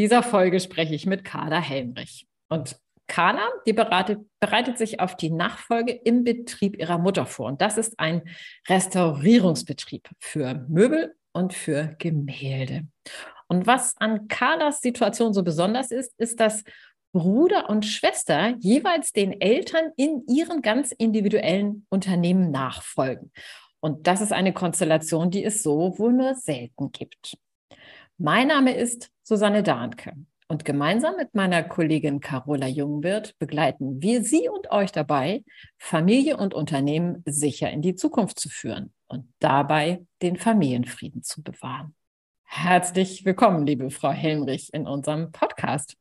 Dieser Folge spreche ich mit Carla Helmrich. Und Carla, die bereitet, bereitet sich auf die Nachfolge im Betrieb ihrer Mutter vor. Und das ist ein Restaurierungsbetrieb für Möbel und für Gemälde. Und was an Carlas Situation so besonders ist, ist, dass Bruder und Schwester jeweils den Eltern in ihren ganz individuellen Unternehmen nachfolgen. Und das ist eine Konstellation, die es so wohl nur selten gibt. Mein Name ist Susanne Dahnke und gemeinsam mit meiner Kollegin Carola Jungwirth begleiten wir Sie und euch dabei, Familie und Unternehmen sicher in die Zukunft zu führen und dabei den Familienfrieden zu bewahren. Herzlich willkommen, liebe Frau Helmrich, in unserem Podcast.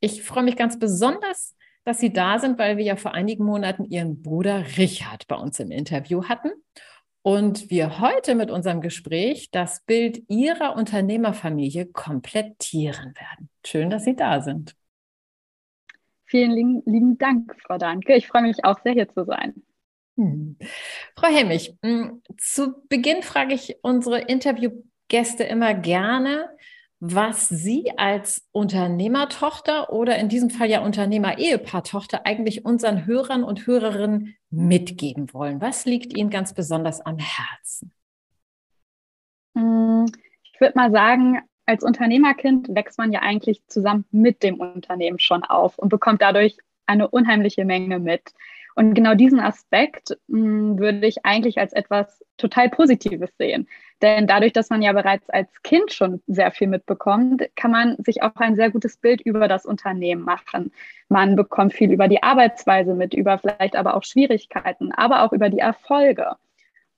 Ich freue mich ganz besonders, dass Sie da sind, weil wir ja vor einigen Monaten Ihren Bruder Richard bei uns im Interview hatten und wir heute mit unserem Gespräch das Bild Ihrer Unternehmerfamilie komplettieren werden. Schön, dass Sie da sind. Vielen lieben, lieben Dank, Frau Danke. Ich freue mich auch sehr, hier zu sein. Hm. Frau Hemmig, hm, zu Beginn frage ich unsere Interviewgäste immer gerne, was Sie als Unternehmertochter oder in diesem Fall ja Unternehmer-Ehepaartochter eigentlich unseren Hörern und Hörerinnen mitgeben wollen. Was liegt Ihnen ganz besonders am Herzen? Hm, ich würde mal sagen, als Unternehmerkind wächst man ja eigentlich zusammen mit dem Unternehmen schon auf und bekommt dadurch eine unheimliche Menge mit. Und genau diesen Aspekt mh, hm, würde ich eigentlich als etwas total Positives sehen. Denn dadurch, dass man ja bereits als Kind schon sehr viel mitbekommt, kann man sich auch ein sehr gutes Bild über das Unternehmen machen. Man bekommt viel über die Arbeitsweise mit, über vielleicht aber auch Schwierigkeiten, aber auch über die Erfolge.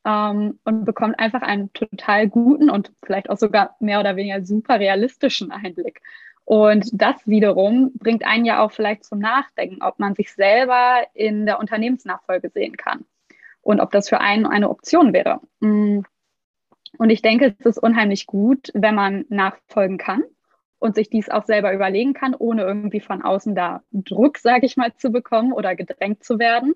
Ähm, und bekommt einfach einen total guten und vielleicht auch sogar mehr oder weniger super realistischen Einblick. Und das wiederum bringt einen ja auch vielleicht zum Nachdenken, ob man sich selber in der Unternehmensnachfolge sehen kann und ob das für einen eine Option wäre. Mm. Und ich denke, es ist unheimlich gut, wenn man nachfolgen kann und sich dies auch selber überlegen kann, ohne irgendwie von außen da Druck, sage ich mal, zu bekommen oder gedrängt zu werden.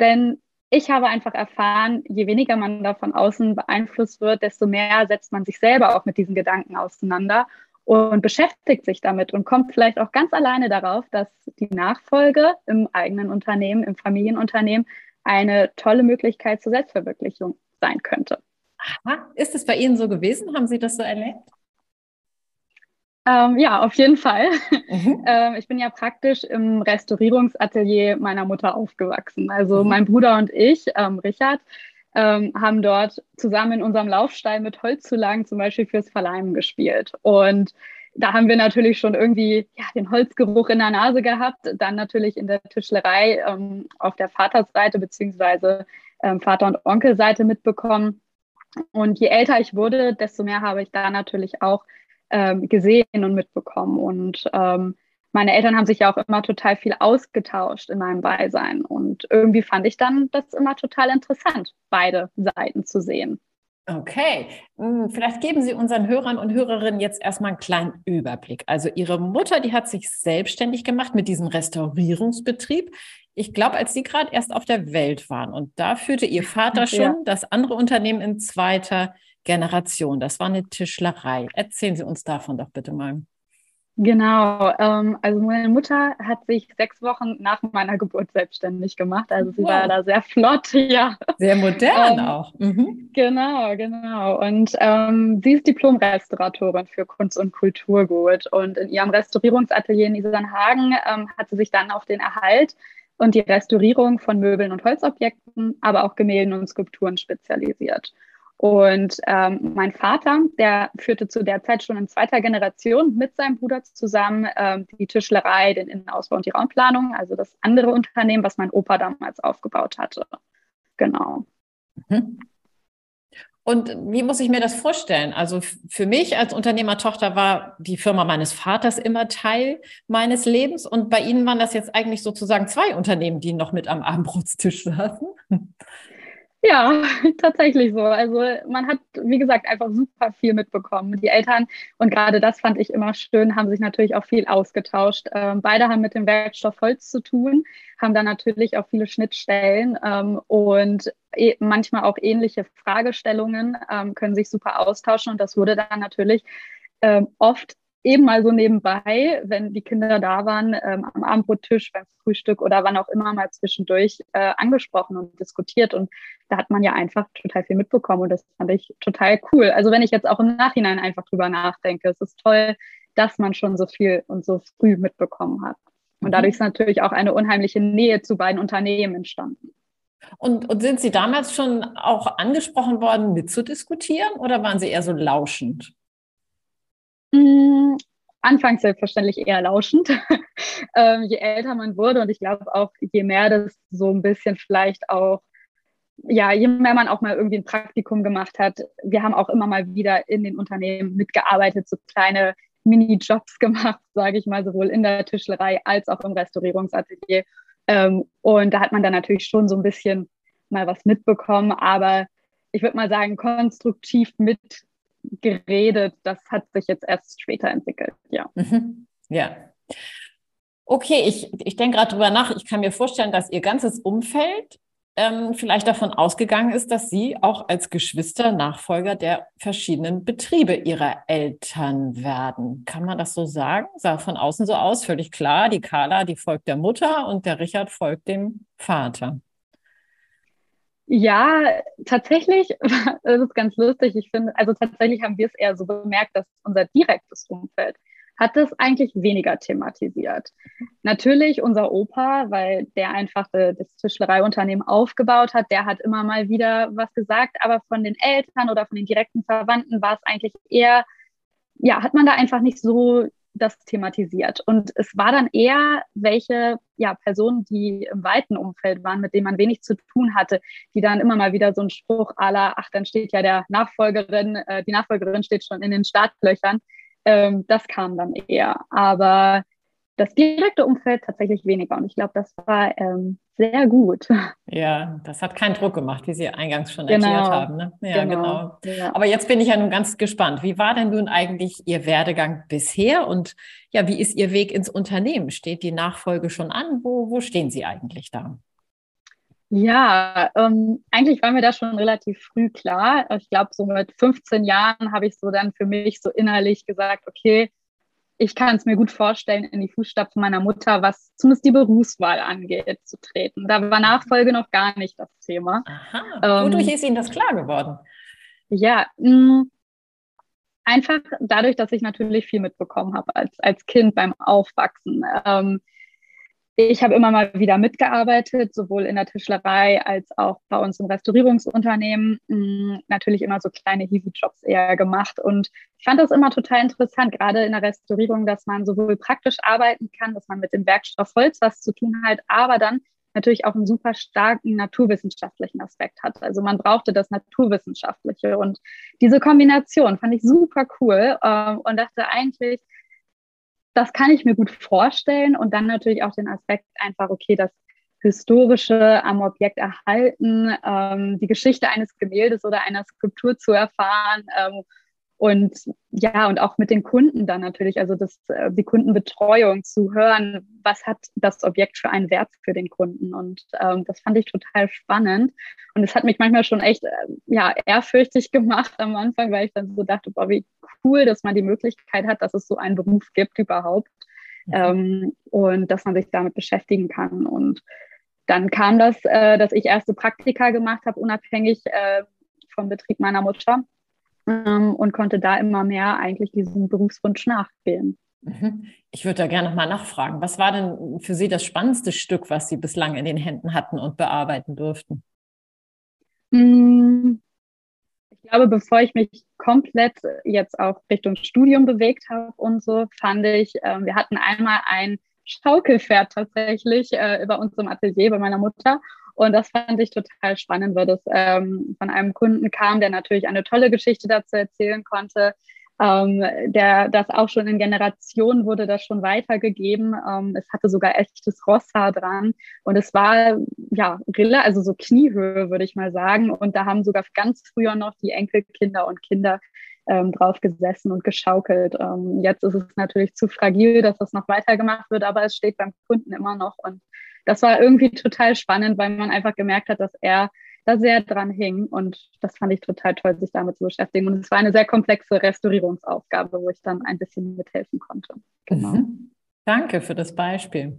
Denn ich habe einfach erfahren, je weniger man da von außen beeinflusst wird, desto mehr setzt man sich selber auch mit diesen Gedanken auseinander und beschäftigt sich damit und kommt vielleicht auch ganz alleine darauf, dass die Nachfolge im eigenen Unternehmen, im Familienunternehmen eine tolle Möglichkeit zur Selbstverwirklichung sein könnte. Aha. Ist es bei Ihnen so gewesen? Haben Sie das so erlebt? Ähm, ja, auf jeden Fall. Mhm. Ähm, ich bin ja praktisch im Restaurierungsatelier meiner Mutter aufgewachsen. Also mhm. mein Bruder und ich, ähm, Richard, ähm, haben dort zusammen in unserem Laufstall mit Holzzulagen zum Beispiel fürs Verleimen gespielt. Und da haben wir natürlich schon irgendwie ja, den Holzgeruch in der Nase gehabt. Dann natürlich in der Tischlerei ähm, auf der Vatersseite beziehungsweise ähm, Vater- und Onkelseite mitbekommen. Und je älter ich wurde, desto mehr habe ich da natürlich auch ähm, gesehen und mitbekommen. Und ähm, meine Eltern haben sich ja auch immer total viel ausgetauscht in meinem Beisein. Und irgendwie fand ich dann das immer total interessant, beide Seiten zu sehen. Okay, hm, vielleicht geben Sie unseren Hörern und Hörerinnen jetzt erstmal einen kleinen Überblick. Also Ihre Mutter, die hat sich selbstständig gemacht mit diesem Restaurierungsbetrieb. Ich glaube, als Sie gerade erst auf der Welt waren und da führte Ihr Vater schon ja. das andere Unternehmen in zweiter Generation. Das war eine Tischlerei. Erzählen Sie uns davon doch bitte mal. Genau, ähm, also meine Mutter hat sich sechs Wochen nach meiner Geburt selbstständig gemacht. Also sie wow. war da sehr flott, ja. Sehr modern ähm, auch. Mhm. Genau, genau. Und ähm, sie ist Diplom-Restauratorin für Kunst und Kulturgut. Und in ihrem Restaurierungsatelier in Isernhagen ähm, hat sie sich dann auf den Erhalt und die Restaurierung von Möbeln und Holzobjekten, aber auch Gemälden und Skulpturen spezialisiert. Und ähm, mein Vater, der führte zu der Zeit schon in zweiter Generation mit seinem Bruder zusammen ähm, die Tischlerei, den Innenausbau und die Raumplanung, also das andere Unternehmen, was mein Opa damals aufgebaut hatte. Genau. Mhm. Und wie muss ich mir das vorstellen? Also für mich als Unternehmertochter war die Firma meines Vaters immer Teil meines Lebens. Und bei Ihnen waren das jetzt eigentlich sozusagen zwei Unternehmen, die noch mit am Abendbrotstisch saßen. Ja, tatsächlich so. Also man hat, wie gesagt, einfach super viel mitbekommen. Die Eltern, und gerade das fand ich immer schön, haben sich natürlich auch viel ausgetauscht. Ähm, beide haben mit dem Werkstoff Holz zu tun, haben da natürlich auch viele Schnittstellen ähm, und e manchmal auch ähnliche Fragestellungen, ähm, können sich super austauschen. Und das wurde dann natürlich ähm, oft eben mal so nebenbei, wenn die Kinder da waren, ähm, am Abendbrottisch, beim Frühstück oder wann auch immer mal zwischendurch äh, angesprochen und diskutiert. Und da hat man ja einfach total viel mitbekommen und das fand ich total cool. Also wenn ich jetzt auch im Nachhinein einfach drüber nachdenke, es ist toll, dass man schon so viel und so früh mitbekommen hat. Und dadurch ist natürlich auch eine unheimliche Nähe zu beiden Unternehmen entstanden. Und, und sind Sie damals schon auch angesprochen worden, mitzudiskutieren oder waren Sie eher so lauschend? Mm, anfangs selbstverständlich eher lauschend. ähm, je älter man wurde und ich glaube auch, je mehr das so ein bisschen vielleicht auch, ja, je mehr man auch mal irgendwie ein Praktikum gemacht hat, wir haben auch immer mal wieder in den Unternehmen mitgearbeitet, so kleine Mini-Jobs gemacht, sage ich mal, sowohl in der Tischlerei als auch im Restaurierungsatelier. Ähm, und da hat man dann natürlich schon so ein bisschen mal was mitbekommen, aber ich würde mal sagen, konstruktiv mit geredet. Das hat sich jetzt erst später entwickelt, ja. Mhm. Ja. Okay, ich, ich denke gerade drüber nach. Ich kann mir vorstellen, dass Ihr ganzes Umfeld ähm, vielleicht davon ausgegangen ist, dass Sie auch als Geschwister Nachfolger der verschiedenen Betriebe Ihrer Eltern werden. Kann man das so sagen? Sah von außen so aus, völlig klar. Die Carla, die folgt der Mutter und der Richard folgt dem Vater. Ja, tatsächlich, das ist ganz lustig. Ich finde, also tatsächlich haben wir es eher so bemerkt, dass unser direktes Umfeld hat es eigentlich weniger thematisiert. Natürlich unser Opa, weil der einfach das Tischlereiunternehmen aufgebaut hat, der hat immer mal wieder was gesagt, aber von den Eltern oder von den direkten Verwandten war es eigentlich eher, ja, hat man da einfach nicht so das thematisiert. Und es war dann eher welche ja, Personen, die im weiten Umfeld waren, mit denen man wenig zu tun hatte, die dann immer mal wieder so einen Spruch aller, ach, dann steht ja der Nachfolgerin, äh, die Nachfolgerin steht schon in den Startlöchern. Ähm, das kam dann eher. Aber das direkte Umfeld tatsächlich weniger. Und ich glaube, das war ähm, sehr gut. Ja, das hat keinen Druck gemacht, wie Sie eingangs schon genau. erklärt haben. Ne? Ja, genau. genau. Ja. Aber jetzt bin ich ja nun ganz gespannt. Wie war denn nun eigentlich Ihr Werdegang bisher und ja, wie ist Ihr Weg ins Unternehmen? Steht die Nachfolge schon an? Wo, wo stehen Sie eigentlich da? Ja, ähm, eigentlich war mir das schon relativ früh klar. Ich glaube, so mit 15 Jahren habe ich so dann für mich so innerlich gesagt, okay, ich kann es mir gut vorstellen, in die Fußstapfen meiner Mutter, was zumindest die Berufswahl angeht, zu treten. Da war Nachfolge noch gar nicht das Thema. Aha. Wodurch ähm, ist Ihnen das klar geworden? Ja, mh, mm, einfach dadurch, dass ich natürlich viel mitbekommen habe als, als Kind beim Aufwachsen. Ähm, ich habe immer mal wieder mitgearbeitet, sowohl in der Tischlerei als auch bei uns im Restaurierungsunternehmen. Mm, natürlich immer so kleine Heavy-Jobs eher gemacht. Und ich fand das immer total interessant, gerade in der Restaurierung, dass man sowohl praktisch arbeiten kann, dass man mit dem Werkstoff Holz was zu tun hat, aber dann natürlich auch einen super starken naturwissenschaftlichen Aspekt hat. Also man brauchte das Naturwissenschaftliche. Und diese Kombination fand ich super cool äh, und dachte eigentlich, das kann ich mir gut vorstellen. Und dann natürlich auch den Aspekt einfach, okay, das Historische am Objekt erhalten, ähm, die Geschichte eines Gemäldes oder einer Skulptur zu erfahren ähm, und ja, und auch mit den Kunden dann natürlich, also das, äh, die Kundenbetreuung zu hören, was hat das Objekt für einen Wert für den Kunden. Und ähm, das fand ich total spannend. Und es hat mich manchmal schon echt äh, ja, ehrfürchtig gemacht am Anfang, weil ich dann so dachte, boah, wie cool, dass man die Möglichkeit hat, dass es so einen Beruf gibt überhaupt. Mhm. Ähm, und dass man sich damit beschäftigen kann. Und dann kam das, äh, dass ich erste Praktika gemacht habe, unabhängig äh, vom Betrieb meiner Mutter ähm, und konnte da immer mehr eigentlich diesem Berufswunsch nachgehen. Mhm. Ich würde da gerne nochmal nachfragen. Was war denn für Sie das spannendste Stück, was Sie bislang in den Händen hatten und bearbeiten durften? Mm, ich glaube, bevor ich mich komplett jetzt auch Richtung Studium bewegt habe und so, fand ich, äh, wir hatten einmal ein Schaukelpferd tatsächlich äh, bei uns im Atelier bei meiner Mutter Und das fand ich total spannend, weil das ähm, von einem Kunden kam, der natürlich eine tolle Geschichte dazu erzählen konnte. Ähm, der das auch schon in Generationen wurde das schon weitergegeben. Ähm, es hatte sogar echtes Rosshaar dran und es war ja Rille, also so Kniehöhe würde ich mal sagen. Und da haben sogar ganz früher noch die Enkelkinder und Kinder ähm, drauf gesessen und geschaukelt. Ähm, jetzt ist es natürlich zu fragil, dass das noch weitergemacht wird, aber es steht beim Kunden immer noch. Und das war irgendwie total spannend, weil man einfach gemerkt hat, dass er da sehr dran hing. Und das fand ich total toll, sich damit zu beschäftigen. Und es war eine sehr komplexe Restaurierungsaufgabe, wo ich dann ein bisschen mithelfen konnte. Genau. Mhm. Danke für das Beispiel.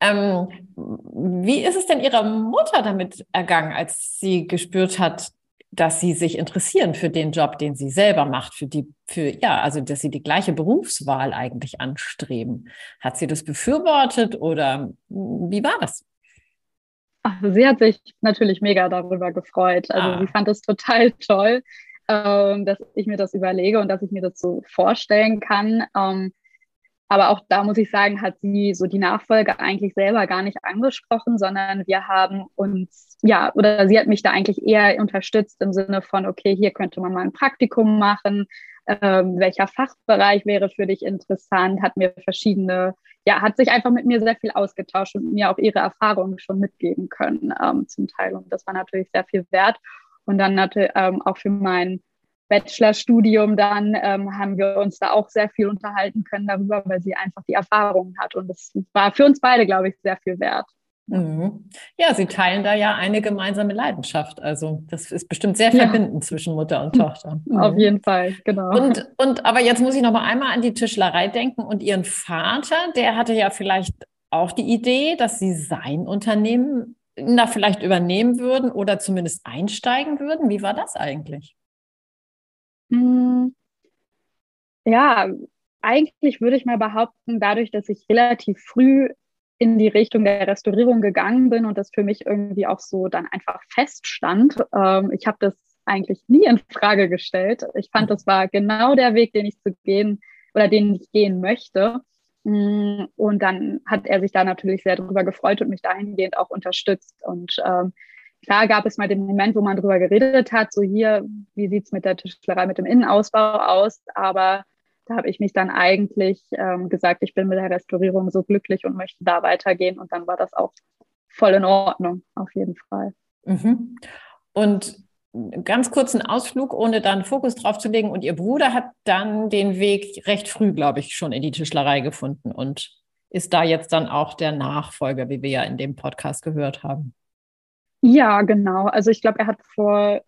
Ähm, wie ist es denn Ihrer Mutter damit ergangen, als sie gespürt hat, dass sie sich interessieren für den Job, den sie selber macht, für die, für, ja, also, dass sie die gleiche Berufswahl eigentlich anstreben. Hat sie das befürwortet oder wie war das? Ach, sie hat sich natürlich mega darüber gefreut. Also ah. sie fand es total toll, ähm, dass ich mir das überlege und dass ich mir das so vorstellen kann. Ähm, aber auch da muss ich sagen, hat sie so die Nachfolge eigentlich selber gar nicht angesprochen, sondern wir haben uns, ja, oder sie hat mich da eigentlich eher unterstützt im Sinne von, okay, hier könnte man mal ein Praktikum machen, ähm, welcher Fachbereich wäre für dich interessant, hat mir verschiedene, ja, hat sich einfach mit mir sehr viel ausgetauscht und mir auch ihre Erfahrungen schon mitgeben können ähm, zum Teil. Und das war natürlich sehr viel wert. Und dann natürlich ähm, auch für mein Bachelorstudium dann ähm, haben wir uns da auch sehr viel unterhalten können darüber, weil sie einfach die Erfahrungen hat. Und das war für uns beide, glaube ich, sehr viel wert. Mhm. Ja, Sie teilen da ja eine gemeinsame Leidenschaft. Also das ist bestimmt sehr verbindend ja. zwischen Mutter und Tochter. Mhm. Auf jeden Fall, genau. Und, und aber jetzt muss ich noch mal einmal an die Tischlerei denken und Ihren Vater, der hatte ja vielleicht auch die Idee, dass Sie sein Unternehmen da vielleicht übernehmen würden oder zumindest einsteigen würden. Wie war das eigentlich? Hm. Ja, eigentlich würde ich mal behaupten, dadurch, dass ich relativ früh in die Richtung der Restaurierung gegangen bin und das für mich irgendwie auch so dann einfach feststand. Ähm, ich habe das eigentlich nie in Frage gestellt. Ich fand, das war genau der Weg, den ich zu gehen oder den ich gehen möchte. Mm, und dann hat er sich da natürlich sehr darüber gefreut und mich dahingehend auch unterstützt. Und ähm, klar gab es mal den Moment, wo man darüber geredet hat, so hier, wie sieht es mit der Tischlerei, mit dem Innenausbau aus? Aber da habe ich mich dann eigentlich ähm, gesagt, ich bin mit der Restaurierung so glücklich und möchte da weitergehen. Und dann war das auch voll in Ordnung, auf jeden Fall. Mhm. Und ganz kurzen Ausflug, ohne dann Fokus drauf zu legen. Und Ihr Bruder hat dann den Weg recht früh, glaube ich, schon in die Tischlerei gefunden und ist da jetzt dann auch der Nachfolger, wie wir ja in dem Podcast gehört haben. Ja, genau. Also ich glaube, er hat vor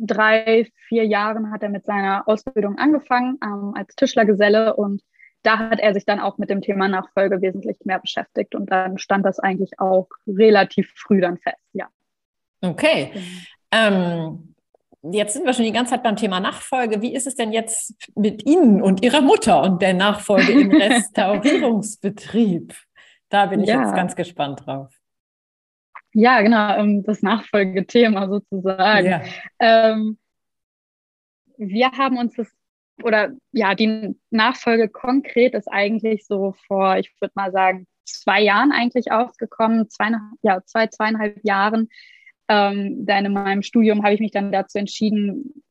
drei, vier Jahren hat er mit seiner Ausbildung angefangen ähm, als Tischlergeselle und da hat er sich dann auch mit dem Thema Nachfolge wesentlich mehr beschäftigt und dann stand das eigentlich auch relativ früh dann fest, ja. Okay. Genau. Ähm, jetzt sind wir schon die ganze Zeit beim Thema Nachfolge. Wie ist es denn jetzt mit Ihnen und Ihrer Mutter und der Nachfolge im Restaurierungsbetrieb? Da bin ich ja. jetzt ganz gespannt drauf. Ja, genau, ähm, das Nachfolgethema sozusagen. Ja. Ähm, wir haben uns das, oder ja, die Nachfolge konkret ist eigentlich so vor, ich würde mal sagen, zwei Jahren eigentlich aufgekommen, zwei, ja, zwei, zweieinhalb Jahren. Ähm, dann in meinem Studium habe ich mich dann dazu entschieden,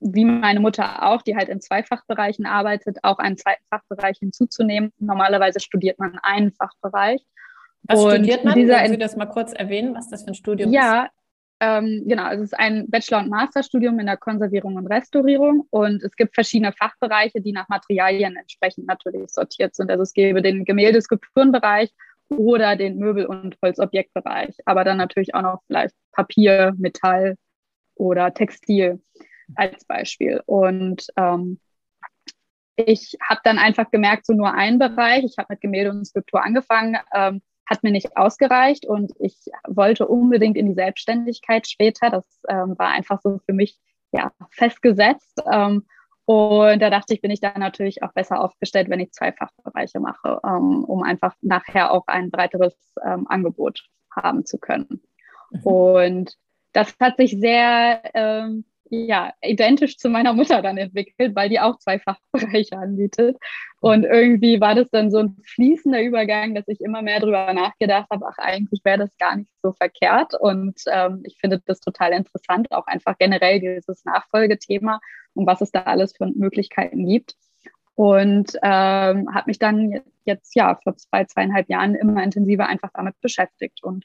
wie meine Mutter auch, die halt in zwei Fachbereichen arbeitet, auch einen zweiten Fachbereich hinzuzunehmen. Normalerweise studiert man einen Fachbereich. Was und studiert man? Dieser Können Sie das mal kurz erwähnen, was das für ein Studium ja, ist? Ja, ähm, genau. Also es ist ein Bachelor- und Masterstudium in der Konservierung und Restaurierung. Und es gibt verschiedene Fachbereiche, die nach Materialien entsprechend natürlich sortiert sind. Also es gäbe den Gemäldeskulpturenbereich oder den Möbel- und Holzobjektbereich. Aber dann natürlich auch noch vielleicht Papier, Metall oder Textil als Beispiel. Und ähm, ich habe dann einfach gemerkt, so nur ein Bereich. Ich habe mit Gemälde und Skulptur angefangen. Ähm, hat mir nicht ausgereicht und ich wollte unbedingt in die Selbstständigkeit später. Das ähm, war einfach so für mich ja, festgesetzt. Ähm, und da dachte ich, bin ich dann natürlich auch besser aufgestellt, wenn ich zwei Fachbereiche mache, ähm, um einfach nachher auch ein breiteres ähm, Angebot haben zu können. Mhm. Und das hat sich sehr ähm, ja, identisch zu meiner Mutter dann entwickelt, weil die auch zwei Fachbereiche anbietet. Und irgendwie war das dann so ein fließender Übergang, dass ich immer mehr darüber nachgedacht habe, ach, eigentlich wäre das gar nicht so verkehrt. Und ähm, ich finde das total interessant, auch einfach generell dieses Nachfolgethema und was es da alles für Möglichkeiten gibt. Und ähm, habe mich dann jetzt ja vor zwei, zweieinhalb Jahren immer intensiver einfach damit beschäftigt. Und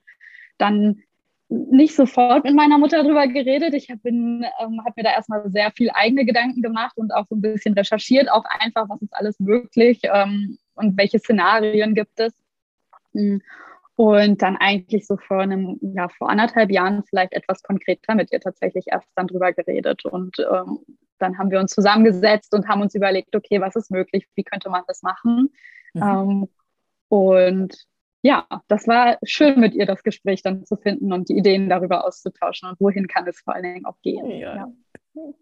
dann nicht sofort mit meiner Mutter darüber geredet. Ich habe ähm, hab mir da erstmal sehr viel eigene Gedanken gemacht und auch so ein bisschen recherchiert, auch einfach, was ist alles möglich ähm, und welche Szenarien gibt es. Mm. Und dann eigentlich so vor einem, ja, vor anderthalb Jahren vielleicht etwas konkreter mit ihr tatsächlich erst dann drüber geredet. Und ähm, dann haben wir uns zusammengesetzt und haben uns überlegt, okay, was ist möglich, wie könnte man das machen? Mhm. Ähm, und ja, das war schön mit ihr, das Gespräch dann zu finden und die Ideen darüber auszutauschen und wohin kann es vor allen Dingen auch gehen. Ja. ja.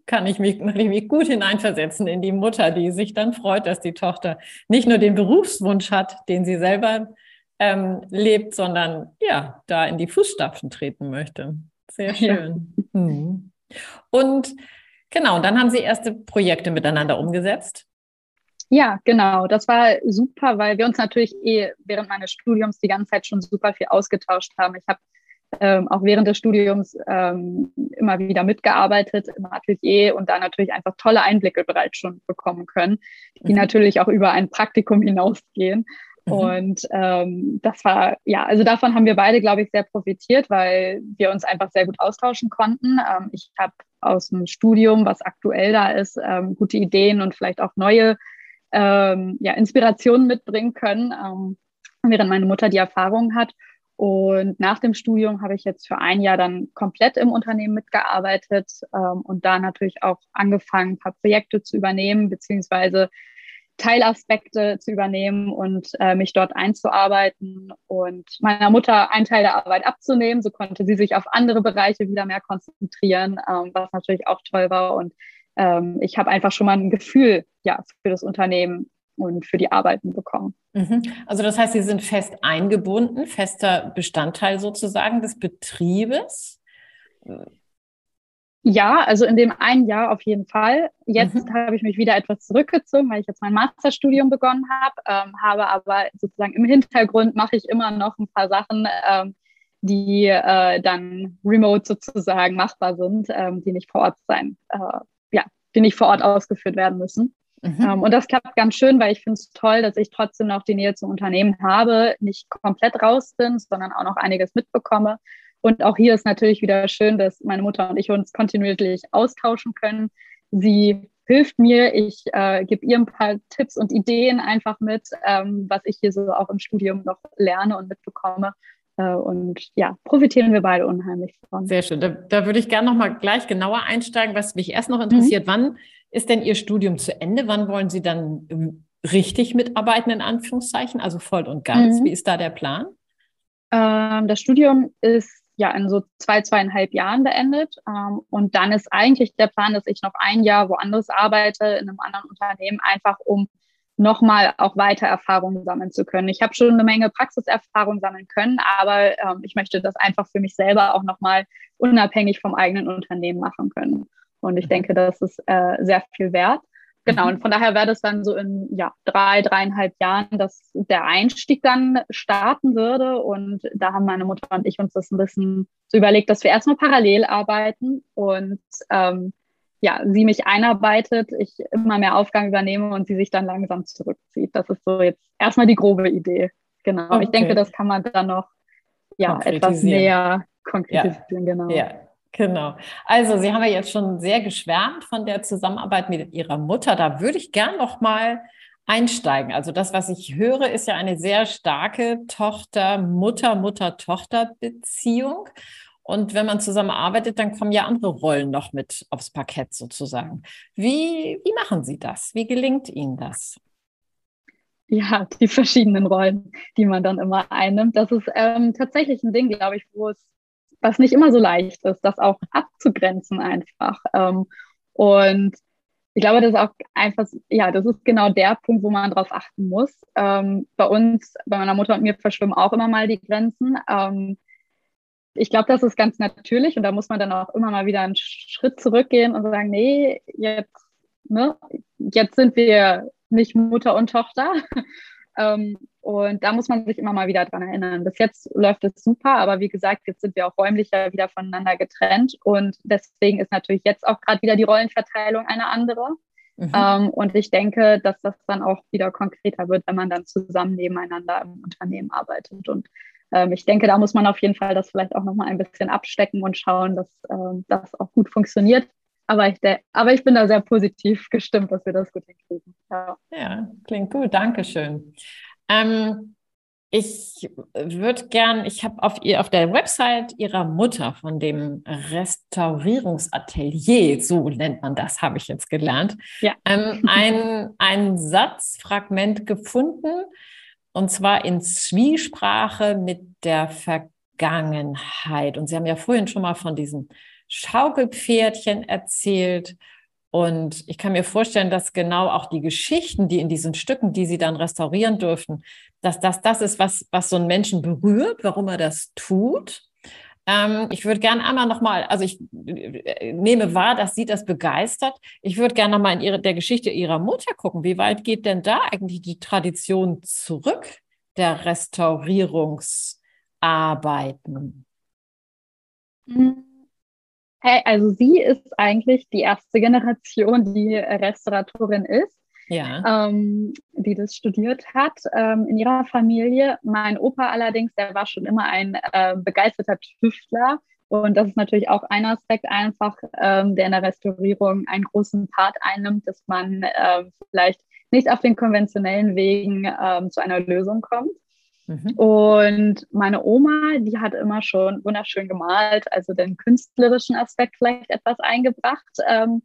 Kann ich mich, mich gut hineinversetzen in die Mutter, die sich dann freut, dass die Tochter nicht nur den Berufswunsch hat, den sie selber ähm, lebt, sondern ja, da in die Fußstapfen treten möchte. Sehr schön. Ja. Hm. Und genau, dann haben Sie erste Projekte miteinander umgesetzt. Ja, genau. Das war super, weil wir uns natürlich eh während meines Studiums die ganze Zeit schon super viel ausgetauscht haben. Ich habe ähm, auch während des Studiums ähm, immer wieder mitgearbeitet im Atelier und da natürlich einfach tolle Einblicke bereits schon bekommen können, die mhm. natürlich auch über ein Praktikum hinausgehen. Mhm. Und ähm, das war, ja, also davon haben wir beide, glaube ich, sehr profitiert, weil wir uns einfach sehr gut austauschen konnten. Ähm, ich habe aus dem Studium, was aktuell da ist, ähm, gute Ideen und vielleicht auch neue ähm, ja, Inspirationen mitbringen können, ähm, während meine Mutter die Erfahrung hat. Und nach dem Studium habe ich jetzt für ein Jahr dann komplett im Unternehmen mitgearbeitet ähm, und da natürlich auch angefangen, ein paar Projekte zu übernehmen, beziehungsweise Teilaspekte zu übernehmen und äh, mich dort einzuarbeiten und meiner Mutter einen Teil der Arbeit abzunehmen. So konnte sie sich auf andere Bereiche wieder mehr konzentrieren, ähm, was natürlich auch toll war. Und ähm, ich habe einfach schon mal ein Gefühl ja, für das Unternehmen und für die Arbeiten bekommen. Mhm. Also das heißt, Sie sind fest eingebunden, fester Bestandteil sozusagen des Betriebes? Ja, also in dem einen Jahr auf jeden Fall. Jetzt mhm. habe ich mich wieder etwas zurückgezogen, weil ich jetzt mein Masterstudium begonnen habe, ähm, habe aber sozusagen im Hintergrund mache ich immer noch ein paar Sachen, ähm, die äh, dann remote sozusagen machbar sind, ähm, die nicht vor Ort sein äh, die nicht vor Ort ausgeführt werden müssen. Mhm. Ähm, und das klappt ganz schön, weil ich finde es toll, dass ich trotzdem noch die Nähe zum Unternehmen habe, nicht komplett raus bin, sondern auch noch einiges mitbekomme. Und auch hier ist natürlich wieder schön, dass meine Mutter und ich uns kontinuierlich austauschen können. Sie hilft mir, ich äh, gebe ihr ein paar Tipps und Ideen einfach mit, ähm, was ich hier so auch im Studium noch lerne und mitbekomme. Äh, und ja, profitieren wir beide unheimlich von. Sehr schön. Da, da würde ich gerne noch mal gleich genauer einsteigen, was mich erst noch interessiert. Mhm. Wann ist denn Ihr Studium zu Ende? Wann wollen Sie dann ähm, richtig mitarbeiten, in Anführungszeichen, also voll und ganz? Mhm. Wie ist da der Plan? Ähm, das Studium ist ja in so zwei, zweieinhalb Jahren beendet. Ähm, und dann ist eigentlich der Plan, dass ich noch ein Jahr woanders arbeite, in einem anderen Unternehmen, einfach um nochmal auch weiter Erfahrungen sammeln zu können. Ich habe schon eine Menge Praxiserfahrung sammeln können, aber ähm, ich möchte das einfach für mich selber auch nochmal unabhängig vom eigenen Unternehmen machen können. Und ich mhm. denke, das ist äh, sehr viel wert. Genau, mhm. und von daher wäre das dann so in ja, drei, dreieinhalb Jahren, dass der Einstieg dann starten würde. Und da haben meine Mutter und ich uns das ein bisschen so überlegt, dass wir erstmal parallel arbeiten und ähm, ja, sie mich einarbeitet, ich immer mehr Aufgaben übernehme und sie sich dann langsam zurückzieht. Das ist so jetzt erstmal die grobe Idee. Genau. Okay. Ich denke, das kann man dann noch ja, etwas näher konkretisieren. Ja. Genau. Ja. Genau. Also, Sie haben ja jetzt schon sehr geschwärmt von der Zusammenarbeit mit Ihrer Mutter. Da würde ich gern noch mal einsteigen. Also das, was ich höre, ist ja eine sehr starke Tochter-Mutter, Mutter-Tochter-Beziehung. Und wenn man zusammenarbeitet, dann kommen ja andere Rollen noch mit aufs Parkett sozusagen. Wie, wie machen Sie das? Wie gelingt Ihnen das? Ja, die verschiedenen Rollen, die man dann immer einnimmt. Das ist ähm, tatsächlich ein Ding, glaube ich, wo es, was nicht immer so leicht ist, das auch abzugrenzen einfach. Ähm, und ich glaube, das ist auch einfach, ja, das ist genau der Punkt, wo man darauf achten muss. Ähm, bei uns, bei meiner Mutter und mir verschwimmen auch immer mal die Grenzen. Ähm, ich glaube, das ist ganz natürlich und da muss man dann auch immer mal wieder einen Schritt zurückgehen und sagen, nee, jetzt, ne, jetzt sind wir nicht Mutter und Tochter. ähm, und da muss man sich immer mal wieder dran erinnern. Bis jetzt läuft es super, aber wie gesagt, jetzt sind wir auch räumlicher wieder voneinander getrennt und deswegen ist natürlich jetzt auch gerade wieder die Rollenverteilung eine andere. Mhm. Ähm, und ich denke, dass das dann auch wieder konkreter wird, wenn man dann zusammen nebeneinander im Unternehmen arbeitet. Und ähm, ich denke, da muss man auf jeden Fall das vielleicht auch nochmal ein bisschen abstecken und schauen, dass ähm, das auch gut funktioniert. Aber ich, aber ich bin da sehr positiv gestimmt, dass wir das gut hinkriegen. Ja, ja klingt gut. Dankeschön. Ähm, ich würde gern, ich habe auf, auf der Website ihrer Mutter von dem Restaurierungsatelier, so nennt man das, habe ich jetzt gelernt, ja. ähm, ein, ein Satzfragment gefunden, und zwar in Zwiesprache mit der Vergangenheit. Und Sie haben ja vorhin schon mal von diesen Schaukelpferdchen erzählt. Und ich kann mir vorstellen, dass genau auch die Geschichten, die in diesen Stücken, die Sie dann restaurieren dürfen, dass das das ist, was, was so einen Menschen berührt, warum er das tut. Ähm, ich würde gerne einmal nochmal, also ich äh, nehme wahr, dass Sie das begeistert. Ich würde gerne nochmal in ihre, der Geschichte Ihrer Mutter gucken. Wie weit geht denn da eigentlich die Tradition zurück der Restaurierungsarbeiten? Mhm. Hey, also sie ist eigentlich die erste Generation, die Restauratorin ist, ja. ähm, die das studiert hat ähm, in ihrer Familie. Mein Opa allerdings, der war schon immer ein äh, begeisterter Tüftler. Und das ist natürlich auch ein Aspekt einfach, ähm, der in der Restaurierung einen großen Part einnimmt, dass man äh, vielleicht nicht auf den konventionellen Wegen ähm, zu einer Lösung kommt. Mhm. Und meine Oma, die hat immer schon wunderschön gemalt, also den künstlerischen Aspekt vielleicht etwas eingebracht. Ähm,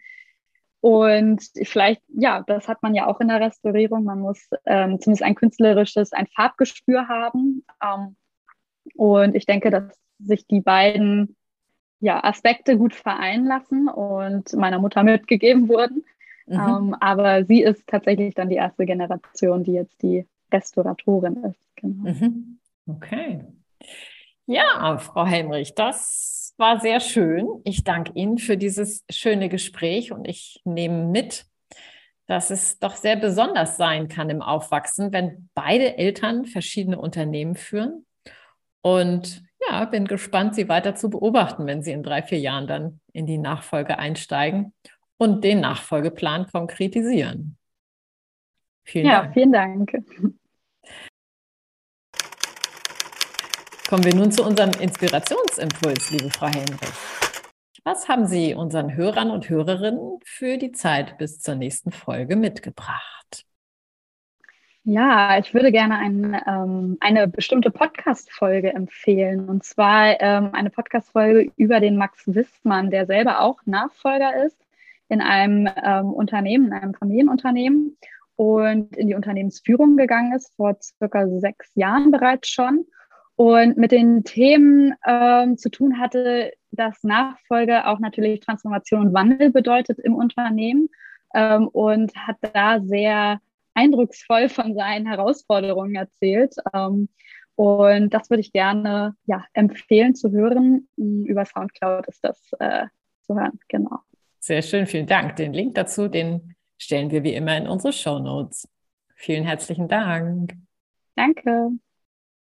und vielleicht, ja, das hat man ja auch in der Restaurierung. Man muss ähm, zumindest ein künstlerisches, ein Farbgespür haben. Ähm, und ich denke, dass sich die beiden ja, Aspekte gut vereinen lassen und meiner Mutter mitgegeben wurden. Mhm. Ähm, aber sie ist tatsächlich dann die erste Generation, die jetzt die Restauratorin ist. Genau. Mhm. Okay. Ja, Frau Helmrich, das war sehr schön. Ich danke Ihnen für dieses schöne Gespräch und ich nehme mit, dass es doch sehr besonders sein kann im Aufwachsen, wenn beide Eltern verschiedene Unternehmen führen. Und ja, bin gespannt, Sie weiter zu beobachten, wenn Sie in drei, vier Jahren dann in die Nachfolge einsteigen und den Nachfolgeplan konkretisieren. Vielen ja, Dank. vielen Dank. Kommen wir nun zu unserem Inspirationsimpuls, liebe Frau Henrich. Was haben Sie unseren Hörern und Hörerinnen für die Zeit bis zur nächsten Folge mitgebracht? Ja, ich würde gerne ein, ähm, eine bestimmte Podcast-Folge empfehlen. Und zwar ähm, eine Podcast-Folge über den Max Wissmann, der selber auch Nachfolger ist in einem ähm, Unternehmen, in einem Familienunternehmen und in die Unternehmensführung gegangen ist, vor circa sechs Jahren bereits schon und mit den Themen ähm, zu tun hatte, dass Nachfolge auch natürlich Transformation und Wandel bedeutet im Unternehmen ähm, und hat da sehr eindrucksvoll von seinen Herausforderungen erzählt. Ähm, und das würde ich gerne ja, empfehlen zu hören. Über Soundcloud ist das äh, zu hören, genau. Sehr schön, vielen Dank. Den Link dazu, den stellen wir wie immer in unsere Show Notes. Vielen herzlichen Dank. Danke.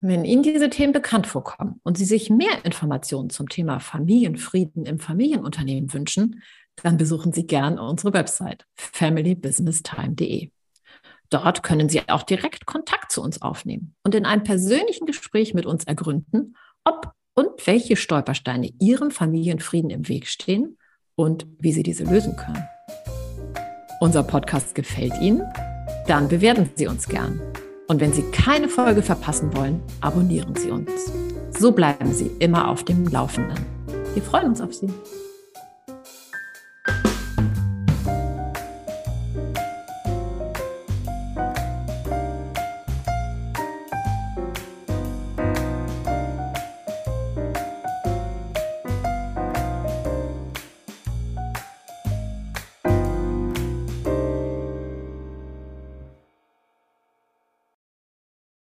Wenn Ihnen diese Themen bekannt vorkommen und Sie sich mehr Informationen zum Thema Familienfrieden im Familienunternehmen wünschen, dann besuchen Sie gern unsere Website familybusinesstime.de. Dort können Sie auch direkt Kontakt zu uns aufnehmen und in einem persönlichen Gespräch mit uns ergründen, ob und welche Stolpersteine Ihrem Familienfrieden im Weg stehen und wie Sie diese lösen können. Unser Podcast gefällt Ihnen? Dann bewerten Sie uns gern. Und wenn Sie keine Folge verpassen wollen, abonnieren Sie uns. So bleiben Sie immer auf dem Laufenden. Wir freuen uns auf Sie.